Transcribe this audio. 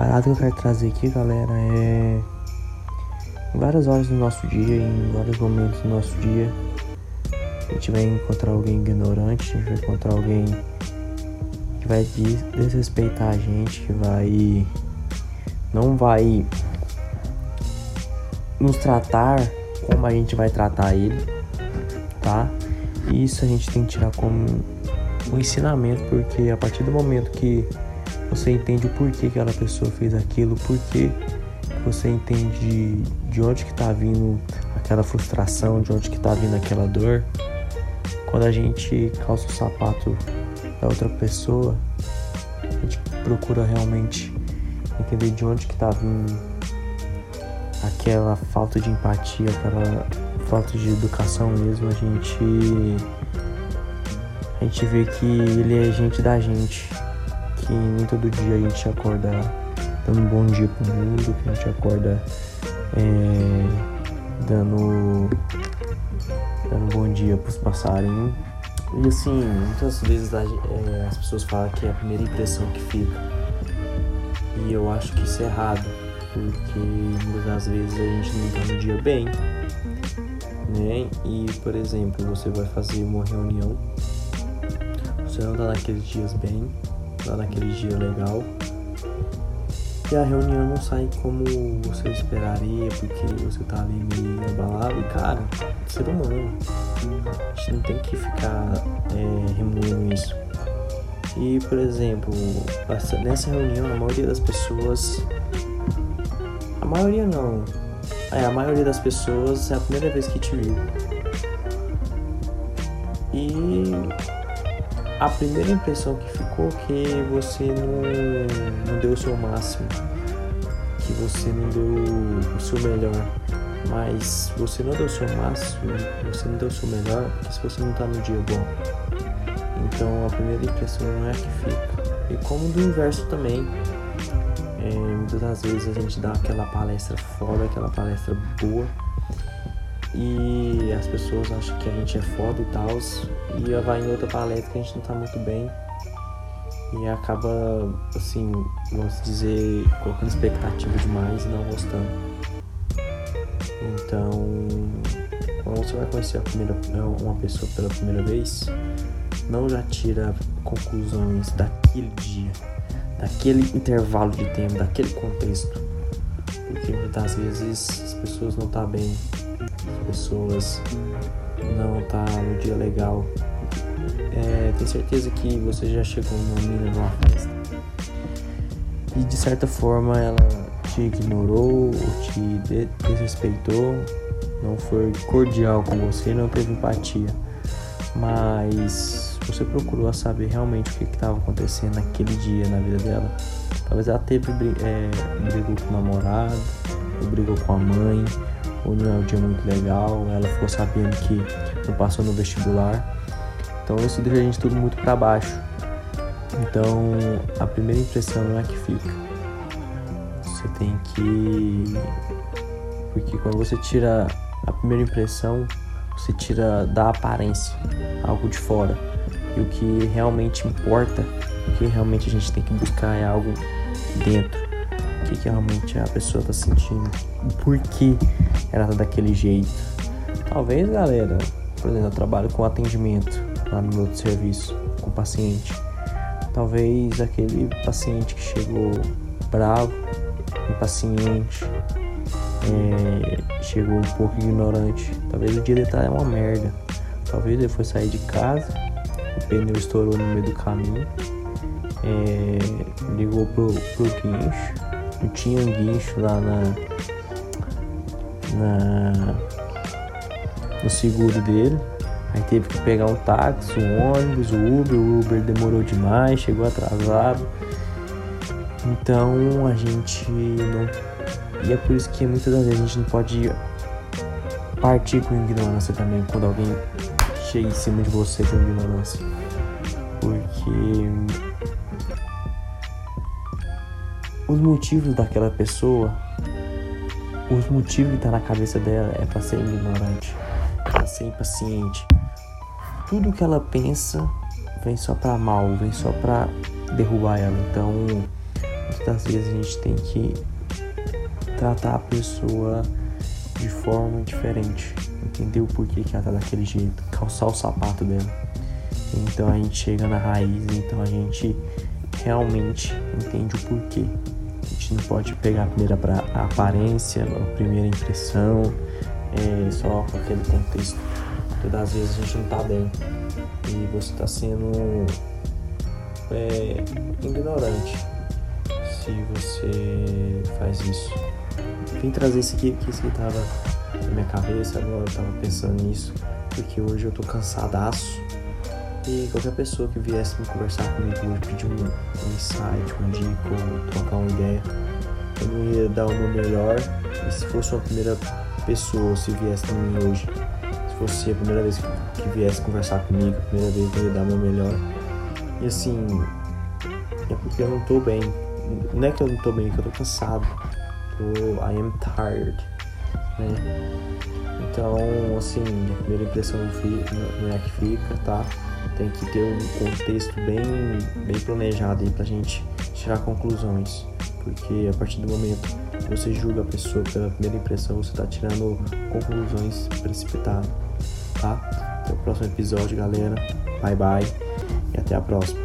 parada que eu quero trazer aqui, galera, é. Em várias horas do nosso dia, em vários momentos do nosso dia, a gente vai encontrar alguém ignorante, a gente vai encontrar alguém que vai desrespeitar a gente, que vai. não vai nos tratar como a gente vai tratar ele, tá? E isso a gente tem que tirar como um ensinamento, porque a partir do momento que você entende o porquê que aquela pessoa fez aquilo, porquê você entende de onde que tá vindo aquela frustração, de onde que tá vindo aquela dor. Quando a gente calça o sapato da outra pessoa, a gente procura realmente entender de onde que tá vindo aquela falta de empatia, aquela falta de educação mesmo, a gente a gente vê que ele é gente da gente que nem todo dia a gente acorda dando um bom dia pro mundo, que a gente acorda é, dando, dando um bom dia pros passarinhos. E assim, muitas vezes é, as pessoas falam que é a primeira impressão que fica. E eu acho que isso é errado, porque muitas das vezes a gente não tá no dia bem. Né? E, por exemplo, você vai fazer uma reunião, você não tá naqueles dias bem, lá naquele dia legal. E a reunião não sai como você esperaria, porque você tá ali meio abalado. E cara, ser humano, a gente não tem que ficar é, remoendo isso. E, por exemplo, nessa reunião, a maioria das pessoas. A maioria não. É, a maioria das pessoas é a primeira vez que te viu. E a primeira impressão que ficou é que você não, não deu o seu máximo, que você não deu o seu melhor. Mas você não deu o seu máximo, você não deu o seu melhor, porque se você não tá no dia bom. Então a primeira impressão não é a que fica. E como do inverso também, é, muitas das vezes a gente dá aquela palestra foda, aquela palestra boa e as pessoas acham que a gente é foda e tal, e vai em outra palestra que a gente não tá muito bem e acaba, assim, vamos dizer, colocando expectativa demais e não gostando. Então, quando você vai conhecer a primeira, uma pessoa pela primeira vez, não já tira conclusões daquele dia, daquele intervalo de tempo, daquele contexto. Porque muitas vezes as pessoas não estão tá bem pessoas não tá no dia legal. É, tenho certeza que você já chegou numa mina numa festa e de certa forma ela te ignorou ou te desrespeitou, não foi cordial com você, não teve empatia, mas você procurou saber realmente o que estava acontecendo naquele dia na vida dela. Talvez ela teve é, brigou com o namorado, brigou com a mãe, ou não é um dia muito legal, ela ficou sabendo que não passou no vestibular. Então isso deixa a gente tudo muito para baixo. Então a primeira impressão não é que fica. Você tem que. Porque quando você tira a primeira impressão, você tira da aparência, algo de fora. E o que realmente importa, o que realmente a gente tem que buscar é algo dentro que, que realmente a pessoa tá sentindo, o porquê ela tá daquele jeito. Talvez, galera, por exemplo, eu trabalho com atendimento lá no meu serviço com paciente. Talvez aquele paciente que chegou bravo, impaciente, é, chegou um pouco ignorante. Talvez o dia tá uma merda. Talvez ele foi sair de casa, o pneu estourou no meio do caminho, é, ligou pro, pro guincho, tinha guincho lá na, na no seguro dele. Aí teve que pegar um táxi, um ônibus, o Uber, o Uber demorou demais, chegou atrasado. Então a gente não. E é por isso que muitas das vezes a gente não pode partir com ignorância também quando alguém chega em cima de você com ignorância. Porque os motivos daquela pessoa, os motivos que tá na cabeça dela é para ser ignorante, para ser impaciente. Tudo que ela pensa vem só para mal, vem só para derrubar ela. Então, muitas das vezes a gente tem que tratar a pessoa de forma diferente, entender o porquê que ela tá daquele jeito, calçar o sapato dela. Então a gente chega na raiz, então a gente realmente entende o porquê. A gente não pode pegar a primeira a aparência, a primeira impressão, é, só com aquele contexto. Todas as vezes a gente não tá bem e você tá sendo é, ignorante se você faz isso. Vim trazer isso aqui, porque isso aqui tava na minha cabeça agora, eu tava pensando nisso, porque hoje eu tô cansadaço. E qualquer pessoa que viesse conversar comigo hoje, pedir um, um insight, uma dica ou trocar uma ideia, eu não ia dar o meu melhor. E se fosse uma primeira pessoa, se viesse mim hoje, se fosse a primeira vez que, que viesse conversar comigo, a primeira vez eu ia dar o meu melhor. E assim, é porque eu não tô bem. Não é que eu não tô bem, é que eu tô cansado. Tô, I am tired. Né? Então, assim, a primeira impressão não é que fica, tá? Tem que ter um contexto bem, bem planejado aí pra gente tirar conclusões. Porque a partir do momento que você julga a pessoa pela primeira impressão, você tá tirando conclusões precipitadas, tá? Até o próximo episódio, galera. Bye bye e até a próxima.